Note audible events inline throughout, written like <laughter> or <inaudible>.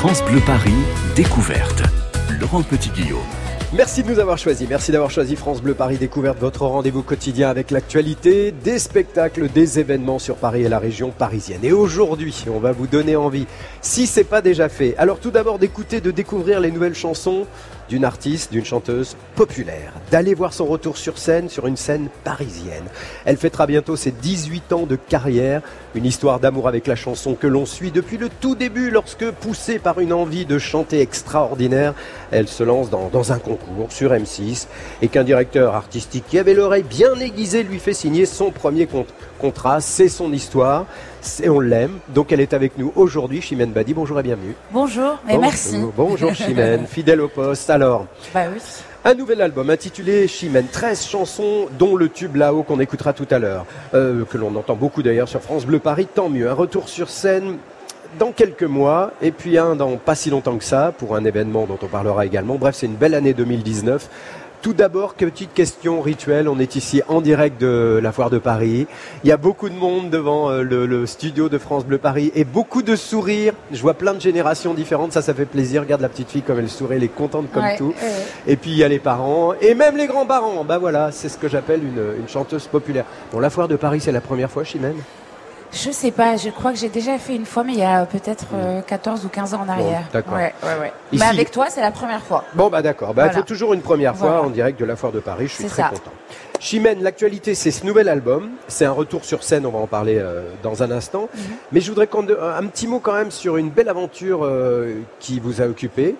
France Bleu Paris, découverte. Laurent Petit-Guillaume. Merci de nous avoir choisis. Merci d'avoir choisi France Bleu Paris Découverte, votre rendez-vous quotidien avec l'actualité, des spectacles, des événements sur Paris et la région parisienne. Et aujourd'hui, on va vous donner envie, si c'est pas déjà fait. Alors tout d'abord d'écouter, de découvrir les nouvelles chansons d'une artiste, d'une chanteuse populaire, d'aller voir son retour sur scène, sur une scène parisienne. Elle fêtera bientôt ses 18 ans de carrière, une histoire d'amour avec la chanson que l'on suit depuis le tout début lorsque, poussée par une envie de chanter extraordinaire, elle se lance dans, un concours sur M6 et qu'un directeur artistique qui avait l'oreille bien aiguisée lui fait signer son premier contrat. C'est son histoire et on l'aime. Donc elle est avec nous aujourd'hui, Chimène Badi. Bonjour et bienvenue. Bonjour et merci. <laughs> Bonjour Chimène, <laughs> fidèle au poste. Alors, bah oui. Un nouvel album intitulé Chimène, 13 chansons dont le tube là-haut qu'on écoutera tout à l'heure, euh, que l'on entend beaucoup d'ailleurs sur France Bleu Paris, tant mieux. Un retour sur scène dans quelques mois et puis un dans pas si longtemps que ça pour un événement dont on parlera également. Bref, c'est une belle année 2019 tout d'abord, petite question rituelle. On est ici en direct de la foire de Paris. Il y a beaucoup de monde devant euh, le, studio de France Bleu Paris et beaucoup de sourires. Je vois plein de générations différentes. Ça, ça fait plaisir. Regarde la petite fille comme elle sourit. Elle est contente comme tout. Et puis, il y a les parents et même les grands-parents. Bah voilà, c'est ce que j'appelle une, une chanteuse populaire. Bon, la foire de Paris, c'est la première fois, Chimène? Je sais pas, je crois que j'ai déjà fait une fois, mais il y a peut-être 14 hmm. euh, ou 15 ans en arrière. d'accord. Ouais, ouais, Mais avec toi, c'est la première fois. Bon, bah d'accord. Bah, il faut toujours une première fois en direct de la Foire de Paris. Je suis très content. Chimène, l'actualité, c'est ce nouvel album. C'est un retour sur scène, on va en parler euh, dans un instant. Mhm. Mais je voudrais qu'on un petit mot quand même sur une belle aventure euh, qui vous a occupé.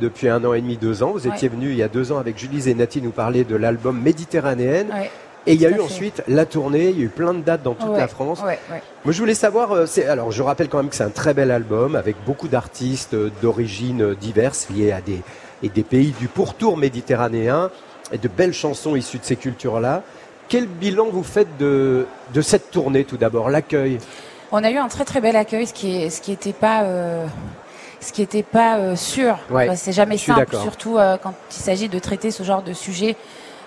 depuis un an et demi, deux ans. Vous étiez venu il y a deux ans avec Julie Zenati nous parler de l'album Méditerranéenne. Et il y a eu ensuite la tournée, il y a eu plein de dates dans toute la France. Moi, je voulais savoir, euh, alors je rappelle quand même que c'est un très bel album avec beaucoup d'artistes euh, d'origines euh, diverses liés à des, et des pays du pourtour méditerranéen et de belles chansons issues de ces cultures-là. Quel bilan vous faites de, de cette tournée tout d'abord, l'accueil? On a eu un très très bel accueil, ce qui ce qui n'était pas ce qui n'était pas sûr. c'est jamais simple, surtout quand il s'agit de traiter ce genre de sujet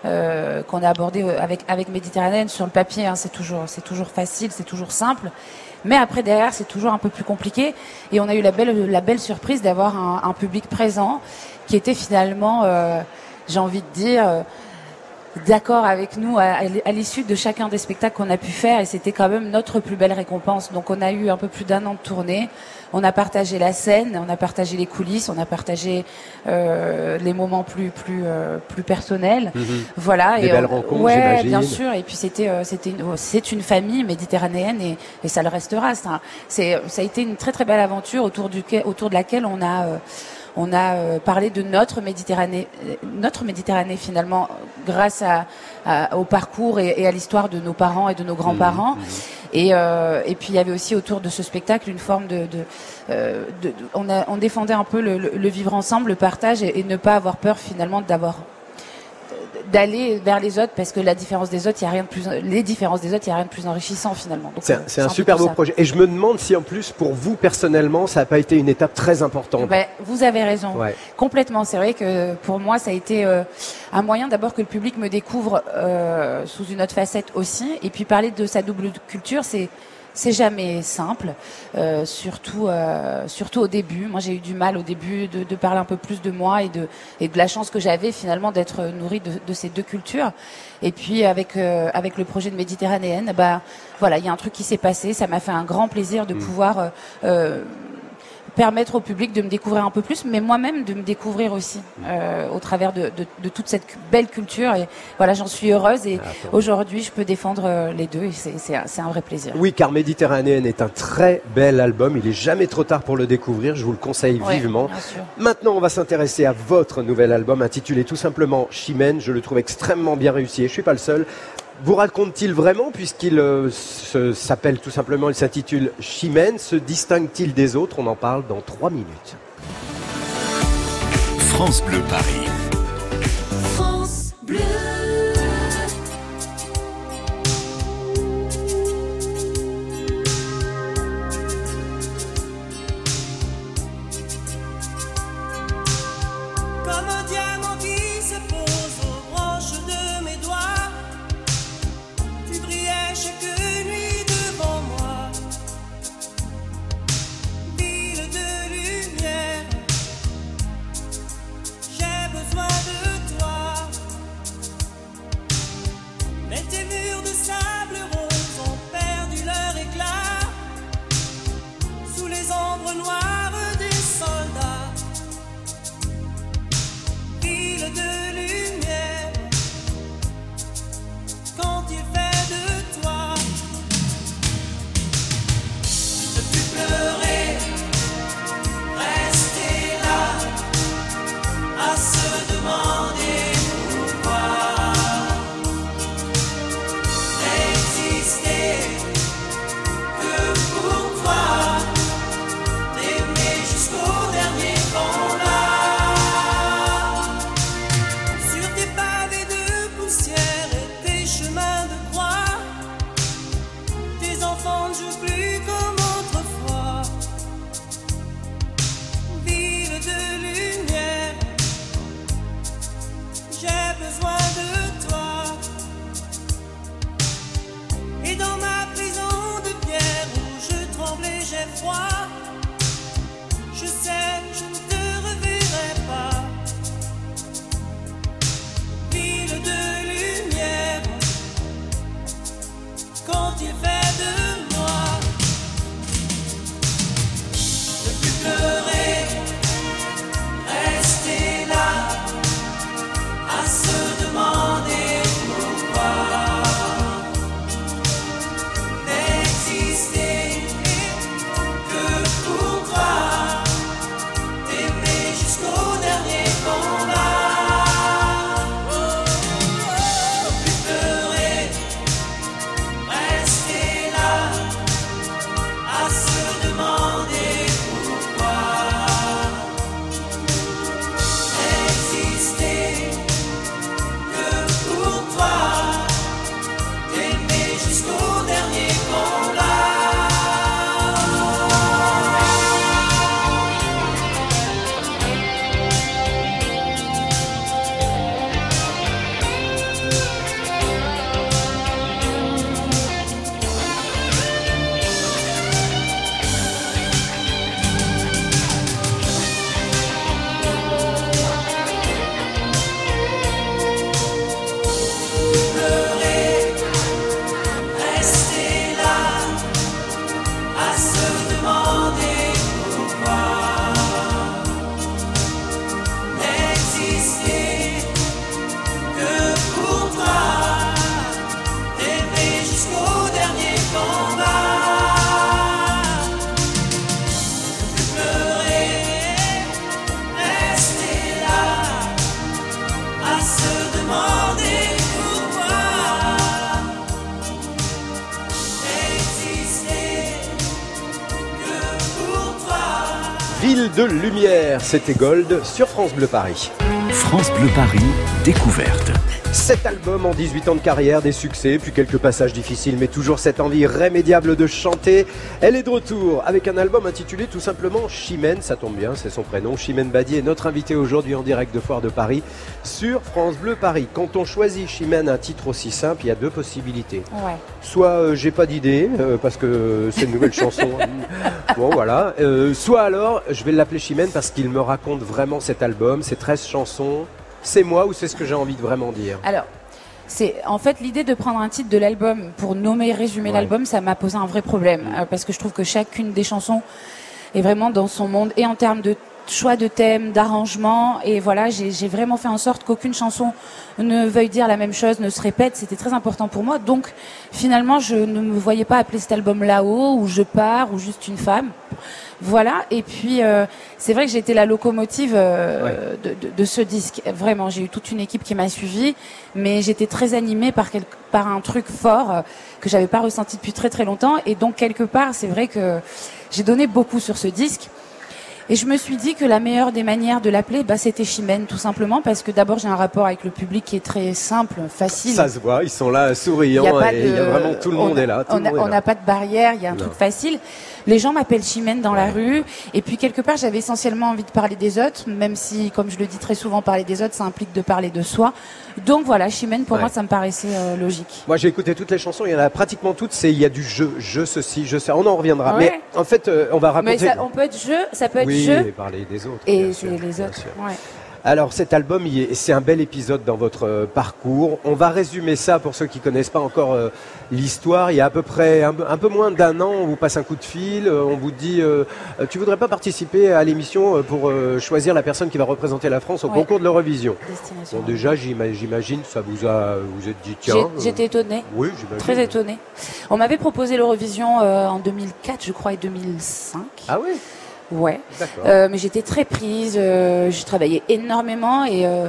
euh, qu'on a abordé euh, avec Méditerranée sur le papier. Hein, c'est toujours facile, c'est toujours simple. Mais après derrière, c'est toujours un peu plus compliqué. Et on a eu la belle la belle surprise d'avoir un, public présent qui était finalement, euh, j'ai envie de dire d'accord avec nous à, l'issue de chacun des spectacles qu'on a pu faire et c'était quand même notre plus belle récompense. Donc on a eu un peu plus d'un an de tournée, on a partagé la scène, on a partagé les coulisses, on a partagé euh, les moments plus plus euh, plus personnels. Mhm. Voilà. Des et belles rencontres, ouais, bien sûr. Et puis c'était euh, c'était c'est une famille méditerranéenne et, et ça le restera. C'est ça a été une très très belle aventure autour du autour de laquelle on a on a euh, parlé de notre Méditerranée, notre Méditerranée finalement, grâce à, au parcours et, à l'histoire de nos parents et de nos grands-parents. Mmh, mmh. Et, euh, et, puis il y avait aussi autour de ce spectacle une forme de, de, euh, de, on, a, on, défendait un peu le, le, vivre ensemble, le partage et ne pas avoir peur finalement d'avoir d'aller vers les autres parce que la différence des autres, il y a rien de plus, les différences des autres, il y a rien de plus enrichissant finalement. C'est un, super beau projet. Et je me demande si en plus pour vous personnellement, ça n'a pas été une étape très importante. Ben, vous avez raison, complètement. C'est vrai que pour moi, ça a été euh, un moyen d'abord que le public me découvre euh, sous une autre facette aussi, et puis parler de sa double culture, c'est c'est jamais simple, euh, surtout euh, surtout au début. Moi, j'ai eu du mal au début de, de, parler un peu plus de moi et de et de la chance que j'avais finalement d'être nourrie de, de, ces deux cultures. Et puis avec euh, avec le projet de Méditerranéenne, bah voilà, il y a un truc qui s'est passé. Ça m'a fait un grand plaisir de mmh. pouvoir euh, euh, permettre au public de me découvrir un peu plus, mais moi-même de me découvrir aussi euh, au travers de, de, de, toute cette belle culture. Et voilà, j'en suis heureuse et aujourd'hui, je peux défendre euh, les deux et c'est un, un, vrai plaisir. Oui, car Méditerranéenne est un très bel album. Il est jamais trop tard pour le découvrir. Je vous le conseille vivement. Maintenant, on va s'intéresser à votre nouvel album intitulé tout simplement Chimène. Je le trouve extrêmement bien réussi et je suis pas le seul vous raconte-t-il vraiment, puisqu'il euh, s'appelle tout simplement, il s'intitule Chimène, se distingue-t-il des autres? On en parle dans trois minutes. France Bleu Paris. Ville c'était Gold sur France Bleu Paris. France Bleu Paris, découverte. Cet album en 18 ans de carrière, des succès, puis quelques passages difficiles, mais toujours cette envie irrémédiable de chanter. Elle est de retour avec un album intitulé tout simplement Chimène, ça tombe bien, c'est son prénom. Chimène Badi est notre invité aujourd'hui en direct de Foire de Paris sur France Bleu Paris. Quand on choisit Chimène, un titre aussi simple, il y a deux possibilités. Soit euh, j'ai pas d'idée, euh, parce que c'est une nouvelle chanson. <laughs> Bon voilà. Euh, soit alors, je vais l'appeler Chimène parce qu'il me raconte vraiment cet album, ces 13 chansons c'est moi ou c'est ce que j'ai envie de vraiment dire Alors, c'est en fait l'idée de prendre un titre de l'album pour nommer, résumer l'album, ça m'a posé un vrai problème mm. euh, parce que je trouve que chacune des chansons est vraiment dans son monde et en termes de choix de thème, d'arrangement et voilà, j'ai vraiment fait en sorte qu'aucune chanson ne veuille dire la même chose, ne se répète. C'était très important pour moi. Donc finalement, je ne me voyais pas appeler cet album là-haut ou Je pars ou juste une femme. Voilà. Et puis, euh, c'est vrai que j'ai été la locomotive euh, de, ce disque. Vraiment, j'ai eu toute une équipe qui m'a suivi, mais j'étais très animée par, par un truc fort euh, que j'avais pas ressenti depuis très très longtemps. Et donc, quelque part, c'est vrai que j'ai donné beaucoup sur ce disque. Et je me suis dit que la meilleure des manières de l'appeler, bah, c'était Chimène, tout simplement, parce que d'abord j'ai un rapport avec le public qui est très simple, facile. Ça se voit, ils sont là souriants, et vraiment tout le monde est là. on n'a pas de barrière, il y a un truc facile. Les gens m'appellent Chimène dans la rue. Et puis quelque part, j'avais essentiellement envie de parler des autres, même si, comme je le dis très souvent, parler des autres, ça implique de parler de soi. Donc voilà, Chimène, pour moi, ça me paraissait euh, logique. Moi, j'ai écouté toutes les chansons. Il y en a pratiquement toutes. C'est il y a du jeu, je ceci, je ça. On en reviendra. Mais en fait, euh, on va raconter. Mais on peut être jeu, ça peut être oui, Et parler des autres. Et c'est les autres. Ouais. Alors cet album, c'est un bel épisode dans votre euh, parcours. On va résumer ça pour ceux qui connaissent pas encore euh, l'histoire. Il y a à peu près un, peu moins d'un an, on vous passe un coup de fil, euh, on vous dit tu voudrais pas participer à l'émission pour choisir la personne qui va représenter la France au concours de l'Eurovision. Bon déjà j'imagine ça vous a vous êtes dit tiens. J'étais étonnée. Oui, Très étonnée. On m'avait proposé l'Eurovision en 2004, je crois, et 2005. Ah oui. Ouais. Euh, mais j'étais très prise. Euh, je travaillais énormément et euh,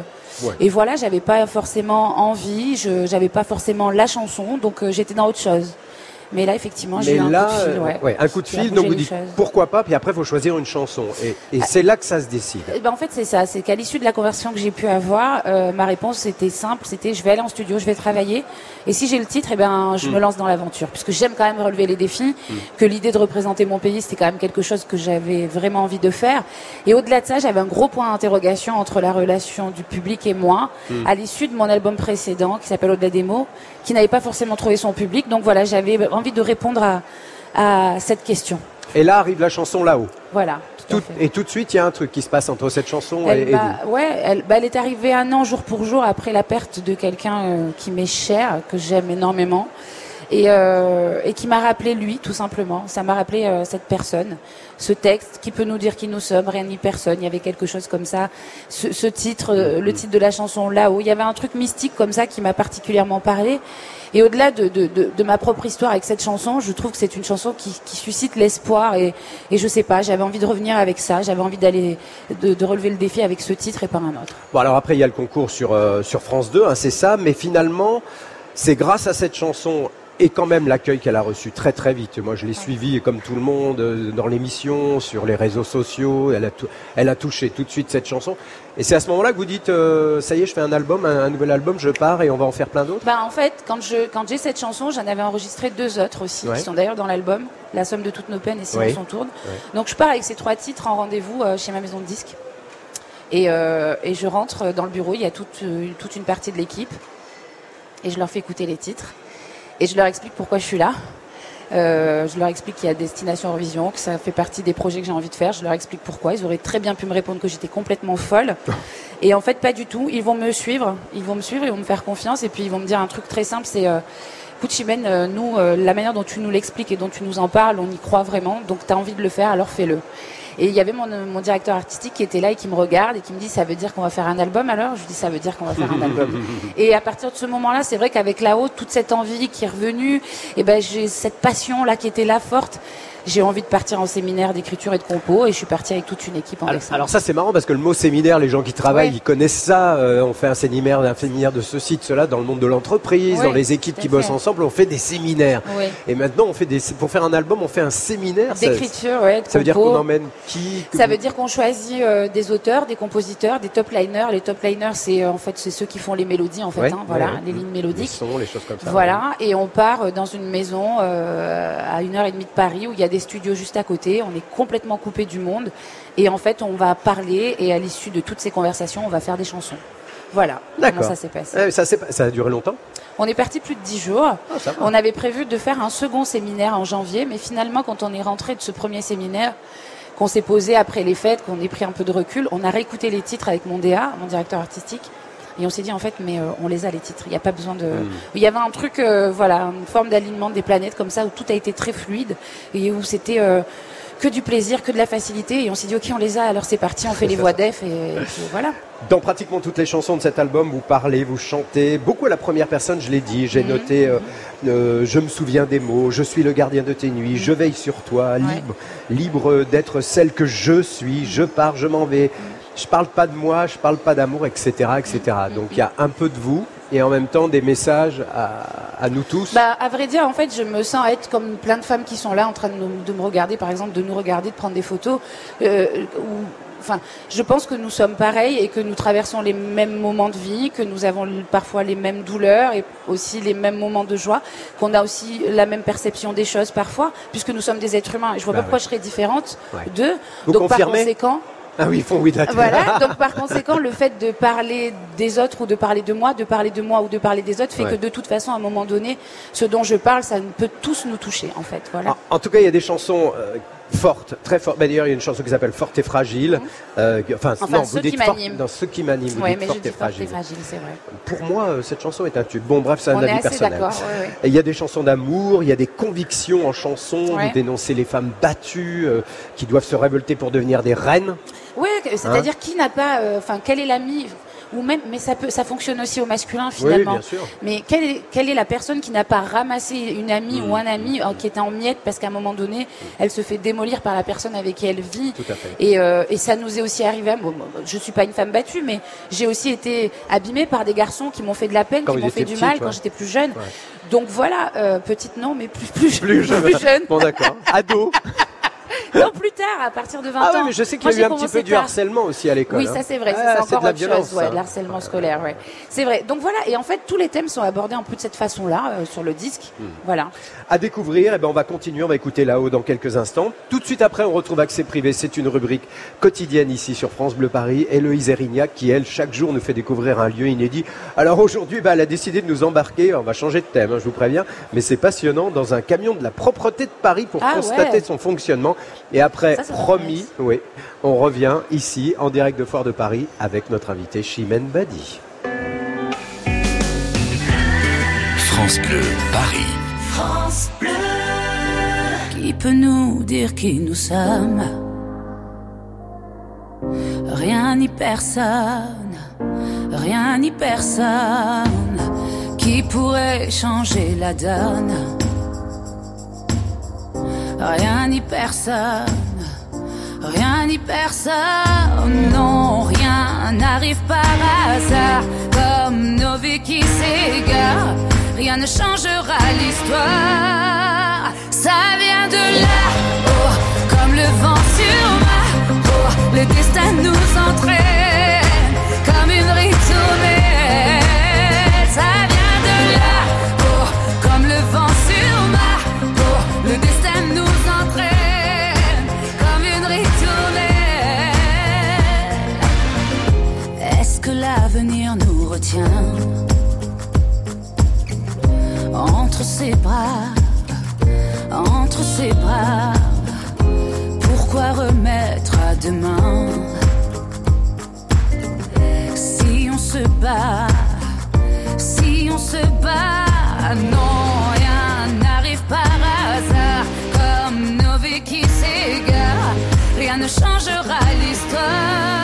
et voilà, j'avais pas forcément envie. Je j'avais pas forcément la chanson, donc euh, j'étais dans autre chose. Mais là, effectivement, j'ai eu un coup de fil. Ouais. ouais un coup de fil, donc vous dites pourquoi pas, puis après, il faut choisir une chanson. Et, et ah. c'est là que ça se décide. Eh ben, en fait, c'est ça. C'est qu'à l'issue de la conversion que j'ai pu avoir, euh, ma réponse était simple c'était je vais aller en studio, je vais travailler. Et si j'ai le titre, eh ben, je me hmm. lance dans l'aventure. Puisque j'aime quand même relever les défis, hmm. que l'idée de représenter mon pays, c'était quand même quelque chose que j'avais vraiment envie de faire. Et au-delà de ça, j'avais un gros point d'interrogation entre la relation du public et moi, hmm. à l'issue de mon album précédent, qui s'appelle Au-delà des mots, qui n'avait pas forcément trouvé son public. Donc voilà, j'avais envie de répondre à, à cette question. Et là arrive la chanson là-haut. Voilà. Tout, et tout de suite, il y a un truc qui se passe entre cette chanson et, vous. Ouais, elle, bah, elle, est arrivée un an jour pour jour après la perte de quelqu'un euh, qui m'est cher, que j'aime énormément et, euh, et qui m'a rappelé lui, tout simplement. Ça m'a rappelé euh, cette personne, ce texte qui peut nous dire qui nous sommes, rien ni personne. Il y avait quelque chose comme ça. Ce, ce titre, euh, le titre de la chanson là-haut, il y avait un truc mystique comme ça qui m'a particulièrement parlé. Et au-delà de, de, de, de, ma propre histoire avec cette chanson, je trouve que c'est une chanson qui, qui suscite l'espoir et, et je sais pas, j'avais envie de revenir avec ça, j'avais envie d'aller de, de, relever le défi avec ce titre et pas un autre. Bon alors après il y a le concours sur euh, sur France 2, hein, c'est ça, mais finalement c'est grâce à cette chanson et quand même l'accueil qu'elle a reçu très très vite. Moi, je l'ai suivi comme tout le monde euh, dans l'émission, sur les réseaux sociaux. Elle a, elle a touché tout de suite cette chanson. Et c'est à ce moment-là que vous dites, euh, ça y est, je fais un album, un, nouvel album, je pars et on va en faire plein d'autres? Bah en fait, quand je quand j'ai cette chanson, j'en avais enregistré deux autres aussi, qui sont d'ailleurs dans l'album, La somme de toutes nos peines et Si on s'en tourne. Donc je pars avec ces trois titres en rendez-vous euh, chez ma maison de disques. Et, et je rentre dans le bureau, il y a toute, toute une partie de l'équipe. Et je leur fais écouter les titres. Et je leur explique pourquoi je suis là. Euh, je leur explique qu'il y a Destination Eurovision, que ça fait partie des projets que j'ai envie de faire. Je leur explique pourquoi. Ils auraient très bien pu me répondre que j'étais complètement folle. <laughs> Et en fait, pas du tout. Ils vont me suivre. Ils vont me suivre, ils vont me faire confiance. Et puis, ils vont me dire un truc très simple, c'est... Euh, euh nous, euh, la manière dont tu nous l'expliques et dont tu nous en parles, on y croit vraiment. Donc, tu as envie de le faire, alors fais-le. Et il y avait mon, mon, directeur artistique qui était là et qui me regarde et qui me dit ça veut dire qu'on va faire un album alors? Je dis ça veut dire qu'on va faire un album. <laughs> et à partir de ce moment-là, c'est vrai qu'avec la haute, toute cette envie qui est revenue, et ben j'ai cette passion là qui était là forte. J'ai envie de partir en séminaire d'écriture et de compo et je suis partie avec toute une équipe en alors, alors ça c'est marrant parce que le mot séminaire, les gens qui travaillent, ils connaissent ça. Euh, on fait un séminaire, un séminaire de ceci, de cela dans le monde de l'entreprise, dans les équipes qui bossent ensemble, on fait des séminaires. Et maintenant, on fait des, pour faire un album, on fait un séminaire. D'écriture, ouais. ça veut dire qu'on emmène qui Ça veut dire qu'on choisit euh, des auteurs, des compositeurs, des top liners. Les top liners, c'est euh, en fait c'est ceux qui font les mélodies en fait, hein, voilà, les lignes mélodiques. Les sons, les choses comme ça. Voilà, et on part dans une maison à une heure et demie de Paris où il y a des studios juste à côté. On est complètement coupé du monde. Et en fait, on va parler et à l'issue de toutes ces conversations, on va faire des chansons. Voilà comment ça s'est passé. Euh, ça, ça, a duré longtemps On est parti plus de dix jours. Ah, on avait prévu de faire un second séminaire en janvier, mais finalement, quand on est rentré de ce premier séminaire, qu'on s'est posé après les fêtes, qu'on ait pris un peu de recul, on a réécouté les titres avec mon DA, mon directeur artistique, et on s'est dit en fait, mais euh, on les a les titres. Il n'y a pas besoin de. Hmm. Il y avait un truc, euh, voilà, une forme d'alignement des planètes comme ça où tout a été très fluide et où c'était que du plaisir, que de la facilité. Et on s'est dit, ok, on les a, alors c'est parti, on fait les voix def et, voilà. Dans pratiquement toutes les chansons de cet album, vous parlez, vous chantez, beaucoup à la première personne, je l'ai dit, j'ai mhm. noté, euh, euh, je me souviens des mots, je suis le gardien de tes nuits, je veille sur toi, libre, libre d'être celle que je suis, je pars, je m'en vais, je parle pas de moi, je parle pas d'amour, etc., etc. Donc il y a un peu de vous, et en même temps des messages à, nous tous bah, À vrai dire, en fait, je me sens être comme plein de femmes qui sont là en train de, me regarder, par exemple, de nous regarder, de prendre des photos. Euh, enfin, je pense que nous sommes pareils et que nous traversons les mêmes moments de vie, que nous avons parfois les mêmes douleurs et aussi les mêmes moments de joie, qu'on a aussi la même perception des choses parfois, puisque nous sommes des êtres humains. Et je vois bah pas pourquoi je serais différente d'eux. Donc, par conséquent, ah oui, font oui, Voilà, donc par conséquent, le fait de parler des autres ou de parler de moi, de parler de moi ou de parler des autres, fait que de toute façon, à un moment donné, ce dont je parle, ça peut tous nous toucher, en fait. Voilà. En, tout cas, il y a des chansons euh, fortes, très fortes. Bah, D'ailleurs, il y a une chanson qui s'appelle Forte et Fragile. Euh, enfin, non, vous dites forte, dans ce qui m'anime, vous dites mais forte, et fragile. fragile c'est vrai. Pour moi, euh, cette chanson est un tube. Bon, bref, c'est un avis personnel. il y a des chansons d'amour, il y a des convictions en chanson. Vous dénoncez les femmes battues qui doivent se révolter pour devenir des reines. Oui, c'est-à-dire hein qui n'a pas, euh, enfin, quel est l'ami ou même, mais ça peut, ça fonctionne aussi au masculin finalement. Oui, bien sûr. Mais quelle est, quelle est la personne qui n'a pas ramassé une amie ou un ami euh, qui est en miettes parce qu'à un moment donné, elle se fait démolir par la personne avec qui elle vit. Tout à fait. Et, euh, et ça nous est aussi arrivé. Bon, je suis pas une femme battue, mais j'ai aussi été abîmée par des garçons qui m'ont fait de la peine, qui m'ont fait du mal quand j'étais plus jeune. Donc voilà, euh, petite non, mais plus plus, plus, jeune. <laughs> plus jeune. Bon d'accord. <laughs> Ado. <laughs> non, plus tard, à partir de 20 ah ans. Oui, mais je sais qu'il y a eu un petit peu du harcèlement aussi à l'école. Oui, ça c'est vrai, ah, c'est encore de la autre violence, chose, ouais, de harcèlement scolaire, ouais. C'est vrai. Donc voilà, et en fait, tous les thèmes sont abordés un peu de cette façon-là euh, sur le disque. Hmm. Voilà. À découvrir, et eh ben on va continuer, on va écouter là-haut dans quelques instants. Tout de suite après, on retrouve Accès Privé. C'est une rubrique quotidienne ici sur France Bleu Paris. Héloïse Erignac, qui elle, chaque jour, nous fait découvrir un lieu inédit. Alors aujourd'hui, bah, elle a décidé de nous embarquer, on va changer de thème, hein, je vous préviens, mais c'est passionnant, dans un camion de la propreté de Paris pour ah constater son fonctionnement. Et après, promis, oui, on revient ici en direct de Foire de Paris avec notre invité Chimène Badi. France Bleu, Paris. France Bleu. Qui peut nous dire qui nous sommes? Rien ni personne, rien ni personne qui pourrait changer la donne. Rien ni personne Rien ni personne, non, rien n'arrive par hasard. Comme nos vies qui s'égarent, rien ne changera l'histoire. Ça vient de là, oh, comme le vent sur ma peau. Le destin nous entraîne entre ses bras, entre ses bras. Pourquoi remettre à demain si on se bat, si on se bat, non, rien n'arrive par hasard comme nos qui s'égarent. Rien ne changera l'histoire.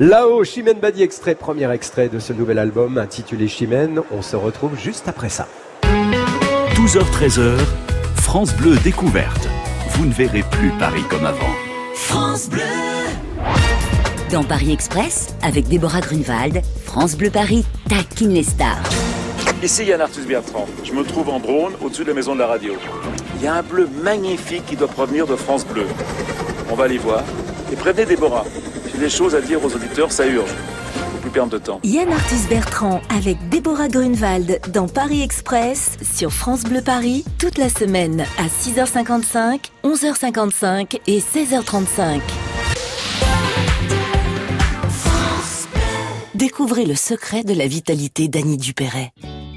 Là-haut, Chimène Badi extrait, premier extrait de ce nouvel album intitulé Chimène. On se retrouve juste après ça. 12h-13h, France Bleu découverte. Vous ne verrez plus Paris comme avant. France Bleu Dans Paris Express, avec Déborah Grunewald, France Bleu Paris taquine les stars. Ici Yann Arthus Bertrand. Je me trouve en drone au-dessus de la maison de la radio. Il y a un bleu magnifique qui doit provenir de France Bleu. On va aller voir. Et prévenez Déborah. J'ai des choses à dire aux auditeurs, ça urge. Faut plus perdre de temps. Yann Arthus Bertrand avec Déborah Grunewald dans Paris Express sur France Bleu Paris toute la semaine à 6h55, 11h55 et 16h35. Découvrez le secret de la vitalité d'Annie Dupéret.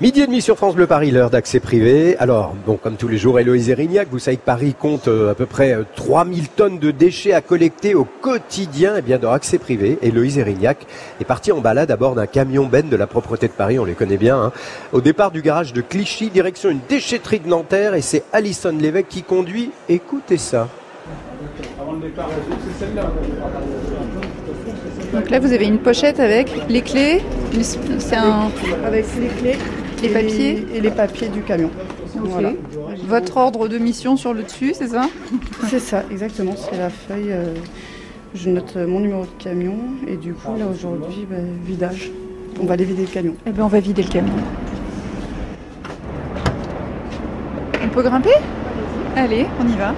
Midi et demi sur France Bleu Paris, l'heure d'accès privé. Alors, bon, comme tous les jours, Héloïse Erignac, vous savez que Paris compte euh, à peu près 3000 tonnes de déchets à collecter au quotidien. Et bien, dans accès privé, Héloïse Erignac est partie en balade à bord d'un camion Ben de la propreté de Paris, on les connaît bien. Hein. Au départ du garage de Clichy, direction une déchetterie de Nanterre, et c'est Alison Lévesque qui conduit. Écoutez ça. Donc là, vous avez une pochette avec les clés. C'est un... Avec les clés. Les papiers Et les papiers du camion. Voilà. Votre ordre de mission sur le dessus, c'est ça? C'est ça, exactement. C'est la feuille. euh, je note mon numéro de camion. Et du coup, là, aujourd'hui, bah, vidage. On va aller vider le camion. Eh bien, on va vider le camion. On peut grimper? Allez, on y va.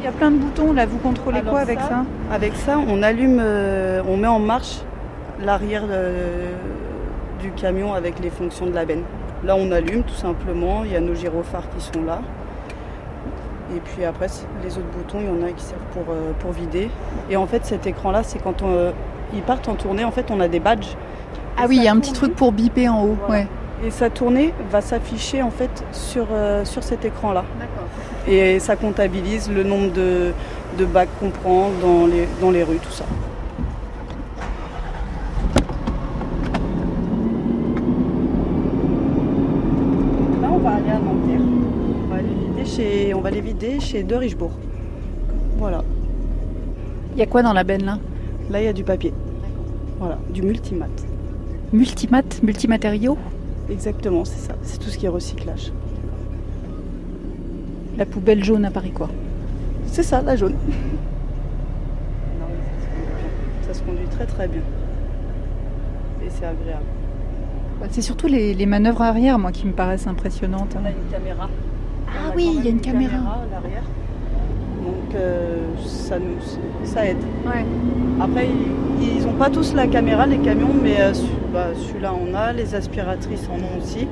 Il y a plein de boutons là, vous contrôlez Alors quoi avec ça, Avec ça, on allume, euh, on met en marche l'arrière euh, du camion avec les fonctions de la benne. Là, on allume tout simplement. Il y a nos gyrophares qui sont là. Et puis après, les autres boutons, il y en a qui servent pour, euh, pour vider. Et en fait, cet écran-là, c'est quand on, euh, ils partent en tournée, en fait, on a des badges. Ah oui, il y a un petit truc pour biper en haut. Voilà. Ouais. Et sa tournée va s'afficher en fait sur, euh, sur cet écran-là. Et ça comptabilise le nombre de, de bacs qu'on prend dans les, dans les rues, tout ça. Là, on va aller à Nanterre. On va les vider chez, on va les vider chez De Richebourg. Voilà. Il y a quoi dans la benne là? Là, il y a du papier. Voilà, du multimat. Multimat, multimatériaux? Exactement, c'est ça. C'est tout ce qui est recyclage. La poubelle jaune à Paris quoi C'est ça, la jaune. Non, mais ça se conduit bien. Ça se conduit très très bien. Et c'est agréable. Bah, C'est surtout les, les manœuvres arrière moi qui me paraissent impressionnantes. On a une caméra. Ah On oui, il y a une caméra. à l'arrière. Donc euh, ça nous ça aide. Ouais. Après ils n'ont pas tous la caméra les camions, mais euh, bah, celui-là en a, les aspiratrices en ont aussi.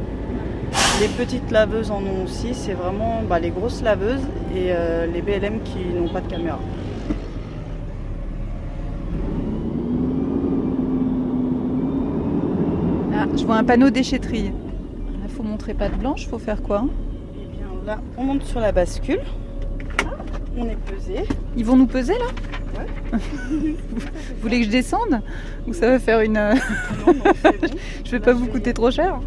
Les petites laveuses en ont aussi, c'est vraiment bah, les grosses laveuses et euh, les BLM qui n'ont pas de caméra. Ah, je vois un panneau déchetterie. Il faut montrer patte blanche, faut faire quoi Et bien là, on monte sur la bascule. On est pesé. Ils vont nous peser là? <laughs> Vous voulez que je descende? Ou ça va faire une. euh, Non, non, c'est <laughs> bon. je vais pas vous coûter trop cher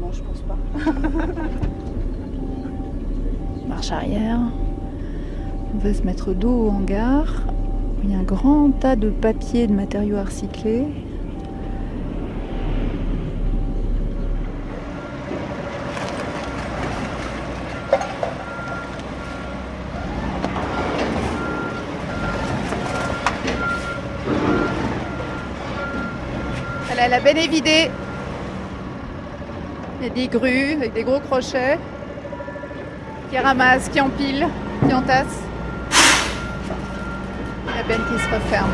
Non, je pense pas. <laughs> Marche arrière. On va se mettre dos au hangar. Il y a un grand tas de papier et de matériaux à recycler. La benne est vidée. Il y a des grues avec des gros crochets qui ramassent, qui empilent, qui entassent. La benne qui se referme.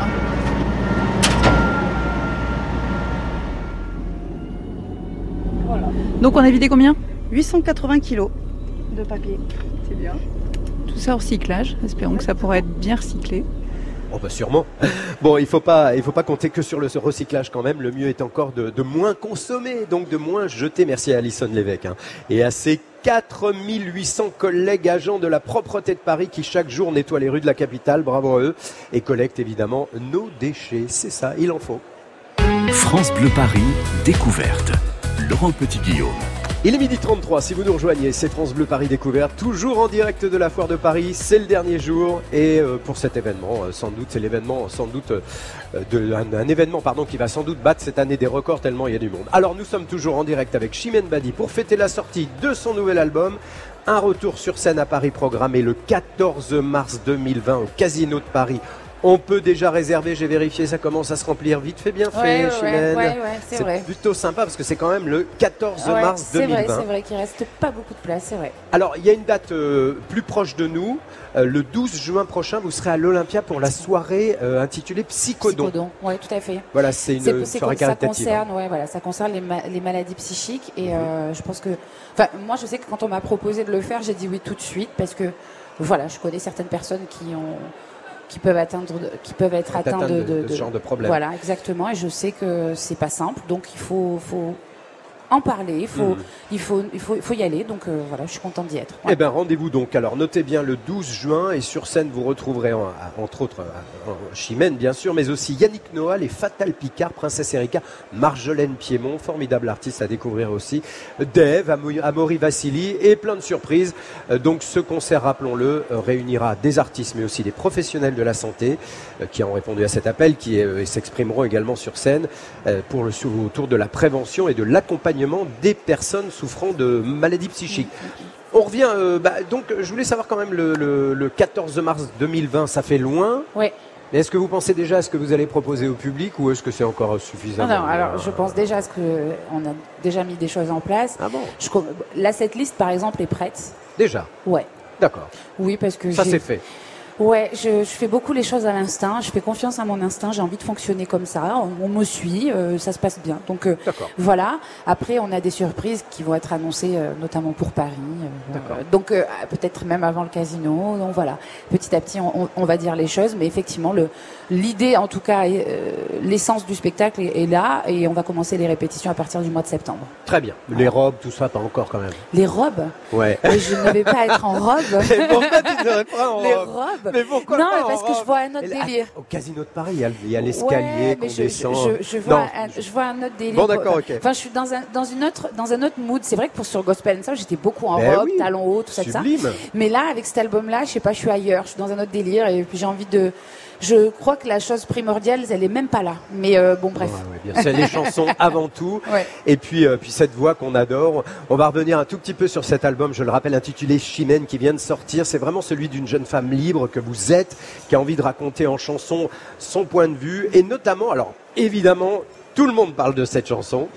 Voilà. Donc on a vidé combien? 880 kilos de papier. c'est bien. Tout ça en recyclage, espérons que ça pourra être bien recyclé. Oh bah sûrement. Bon, il faut pas, faut pas compter que sur le recyclage quand même. Le mieux est encore de, moins consommer, donc de moins jeter. Merci à Alison Lévesque hein. et à ses 4800 collègues agents de la propreté de Paris qui chaque jour nettoient les rues de la capitale. Bravo à eux et collectent évidemment nos déchets. C'est ça, il en faut. France Bleu Paris, découverte. Laurent Petit-Guillaume. Il est midi 33, si vous nous rejoignez, c'est France Bleu Paris Découverte, toujours en direct de la Foire de Paris, c'est le dernier jour et euh, pour cet événement, euh, sans doute, c'est l'événement, sans doute, euh, de, un, événement pardon, qui va sans doute battre cette année des records tellement il y a du monde. Alors nous sommes toujours en direct avec Chimène Badi pour fêter la sortie de son nouvel album, un retour sur scène à Paris programmé le 14 mars 2020 au Casino de Paris on peut déjà réserver, j'ai vérifié, ça commence à se remplir vite fait, bien fait, ouais, Chimène. Ouais, ouais, c'est plutôt sympa parce que c'est quand même le 14 mars 2020. C'est vrai, c'est vrai qu'il reste pas beaucoup de place, c'est vrai. Alors, il y a une date euh, plus proche de nous. Euh, le 12 juin prochain, vous serez à l'Olympia pour la soirée euh, intitulée Psychodon. Psychodon, oui, tout à fait. Voilà, c'est une soirée caritative. Ça concerne, ouais, voilà, ça concerne les, ma les maladies psychiques et mmh. je pense que, enfin, moi, je sais que quand on m'a proposé de le faire, j'ai dit oui tout de suite parce que, voilà, je connais certaines personnes qui ont qui peuvent atteindre, qui peuvent être atteints de, de, de, ce genre de problème. Voilà, exactement. Et je sais que c'est pas simple, donc il faut, faut en parler, il faut, mmh. il faut, il faut, il faut y aller. Donc euh, voilà, je suis contente d'y être. Ouais. Eh bien, rendez-vous donc. Alors, notez bien le 12 juin et sur scène, vous retrouverez en, entre autres Chimène, bien sûr, mais aussi Yannick Noah, les Fatal Picard, Princesse Erika, Marjolaine Piémont, formidable artiste à découvrir aussi, Dave, Amaury Vassili et plein de surprises. Euh, donc, ce concert, rappelons-le, euh, réunira des artistes, mais aussi des professionnels de la santé qui ont répondu à cet appel, qui s'exprimeront également sur scène pour le autour de la prévention et de l'accompagnement des personnes souffrant de maladies psychiques. On revient, euh, bah, donc je voulais savoir quand même le, le, le 14 mars 2020, ça fait loin. Oui. Mais est-ce que vous pensez déjà à ce que vous allez proposer au public ou est-ce que c'est encore suffisant Non, non alors je pense déjà à ce qu'on a déjà mis des choses en place. Ah bon? Je, Là, cette liste, par exemple, est prête. Déjà? Ouais. D'accord. Oui, parce que ça c'est fait. Ouais, je, je, fais beaucoup les choses à l'instinct. Je fais confiance à mon instinct. J'ai envie de fonctionner comme ça. On, on me suit, euh, ça se passe bien. Donc euh, voilà. Après, on a des surprises qui vont être annoncées, euh, notamment pour Paris. donc peut-être même avant le casino. Donc voilà. Petit à petit, on, on, va dire les choses, mais effectivement, l'idée, en tout cas, l'essence du spectacle est, est, là, et on va commencer les répétitions à partir du mois de septembre. Très bien. Les robes, tout ça, pas encore quand même. Les robes? Ouais. Mais je ne vais pas être en robe. <laughs> Pourquoi tu ne pas en les robe mais pourquoi Non, pas parce que je vois un autre délire. Au casino de Paris, il y a l'escalier ouais, qu'on je, descend. Je, je, vois un, je, vois un, autre délire. Bon, d'accord, ok. Enfin, je suis dans un, dans une autre, dans un autre mood. C'est vrai que pour sur Gospel and j'étais beaucoup en ben robe, oui, talons hauts, tout ça, ça. Sublime. Mais là, avec cet album-là, je sais pas, je suis ailleurs. Je suis dans un autre délire et puis j'ai envie de. Je crois que la chose primordiale, elle est même pas là. Mais euh, bon, bref. Ouais, ouais, c'est les chansons <laughs> avant tout. Ouais. Et puis, euh, puis cette voix qu'on adore. On va revenir un tout petit peu sur cet album, je le rappelle, intitulé Chimène, qui vient de sortir. C'est vraiment celui d'une jeune femme libre que vous êtes, qui a envie de raconter en chanson son point de vue. Et notamment, alors évidemment, tout le monde parle de cette chanson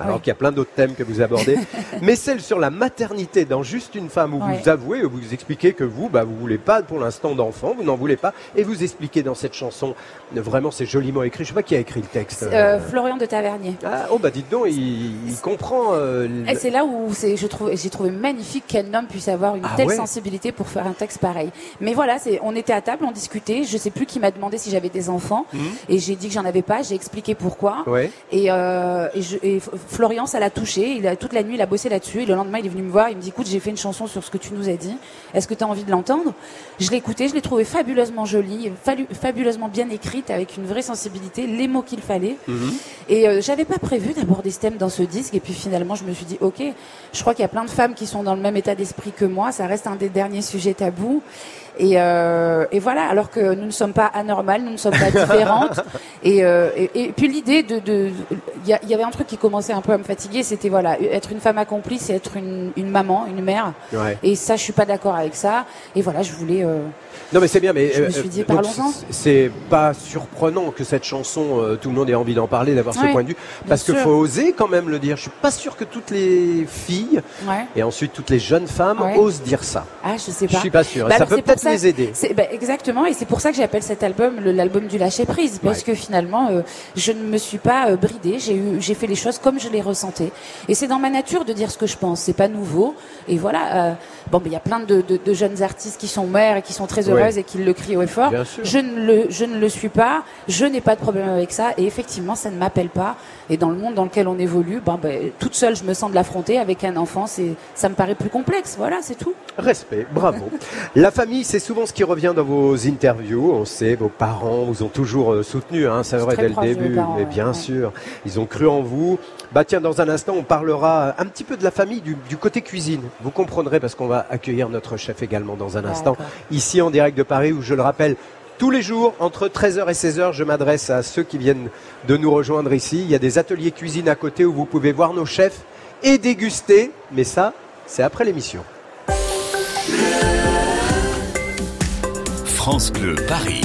alors oui. qu'il y a plein d'autres thèmes que vous abordez, <laughs> mais celle sur la maternité dans Juste une femme, où Ouais. vous avouez, où vous expliquez que vous, bah, vous voulez pas pour l'instant d'enfant, vous n'en voulez pas, et vous expliquez dans cette chanson, vraiment c'est joliment écrit, je sais pas qui a écrit le texte. Euh, Florian de Tavernier. Ah, oh bah dites donc, il, il comprend. euh, Et c'est là où c'est, je trouve, j'ai trouvé magnifique qu'un homme puisse avoir une Ah telle ouais sensibilité pour faire un texte pareil. Mais voilà, c'est, on était à table, on discutait. Je sais plus qui m'a demandé si j'avais des enfants, Mhm. et j'ai dit que j'en avais pas. J'ai expliqué pourquoi. Ouais. Et, euh, et, je, et Florian, ça l'a touché. Il a toute la nuit, il a bossé là-dessus. Et le lendemain, il est venu me voir. Il me dit, écoute, j'ai fait une chanson sur ce que tu nous as dit. Est-ce que tu as envie de l'entendre? Je l'ai écouté, je l'ai trouvé fabuleusement jolie, fabuleusement bien écrite, avec une vraie sensibilité, les mots qu'il fallait. Mhm. Et euh, j'avais pas prévu d'aborder ce thème dans ce disque. Et puis finalement, je me suis dit, ok, je crois qu'il y a plein de femmes qui sont dans le même état d'esprit que moi. Ça reste un des derniers sujets tabous. Et, euh, et voilà, alors que nous ne sommes pas anormales, nous ne sommes pas différentes. <laughs> et, euh, et, et puis l'idée de, de, il y, a- y avait un truc qui commençait un peu à me fatiguer, c'était voilà, être une femme accomplie, c'est être une, une maman, une mère. Ouais. Et ça, je suis pas d'accord avec ça. Et voilà, je voulais. euh, Non mais c'est bien, mais Je me euh, suis dit, c- C'est pas surprenant que cette chanson, euh, tout le monde ait envie d'en parler, d'avoir ce point de vue, parce qu'il faut oser quand même le dire. Je suis pas sûr que toutes les filles ouais. et ensuite toutes les jeunes femmes Ouais. osent dire ça. Ah, je sais Je pas. suis pas sûr. Bah ça alors, peut peut-être les aider. Ben, exactement, et c'est pour ça que j'appelle cet album l'album du lâcher prise, parce que finalement, euh, je ne me suis pas euh, bridée. J'ai eu, j'ai fait les choses comme je les ressentais, et c'est dans ma nature de dire ce que je pense. C'est pas nouveau, et voilà. Euh, bon, il y a plein de, de, de, jeunes artistes qui sont mères et qui sont très et qui le crient au effort. Je ne le, je ne le suis pas. Je n'ai pas de problème avec ça, et effectivement, ça ne m'appelle pas. Et dans le monde dans lequel on évolue, ben, ben toute seule, je me sens de l'affronter. Avec un enfant, c'est, ça me paraît plus complexe. Voilà, c'est tout. Respect, bravo. <laughs> La famille, c'est souvent ce qui revient dans vos interviews. On sait, vos parents vous ont toujours euh, soutenu, hein, c'est vrai, dès le début. mais bien sûr, ils ont cru en vous. Bah tiens, dans un instant, on parlera un petit peu de la famille, du, côté cuisine. Vous comprendrez parce qu'on va accueillir notre chef également dans un instant, ici en direct de Paris, où je le rappelle, tous les jours, entre 13h et 16h, je m'adresse à ceux qui viennent de nous rejoindre ici. Il y a des ateliers cuisine à côté où vous pouvez voir nos chefs et déguster. Mais ça, c'est après l'émission. France Bleu Paris.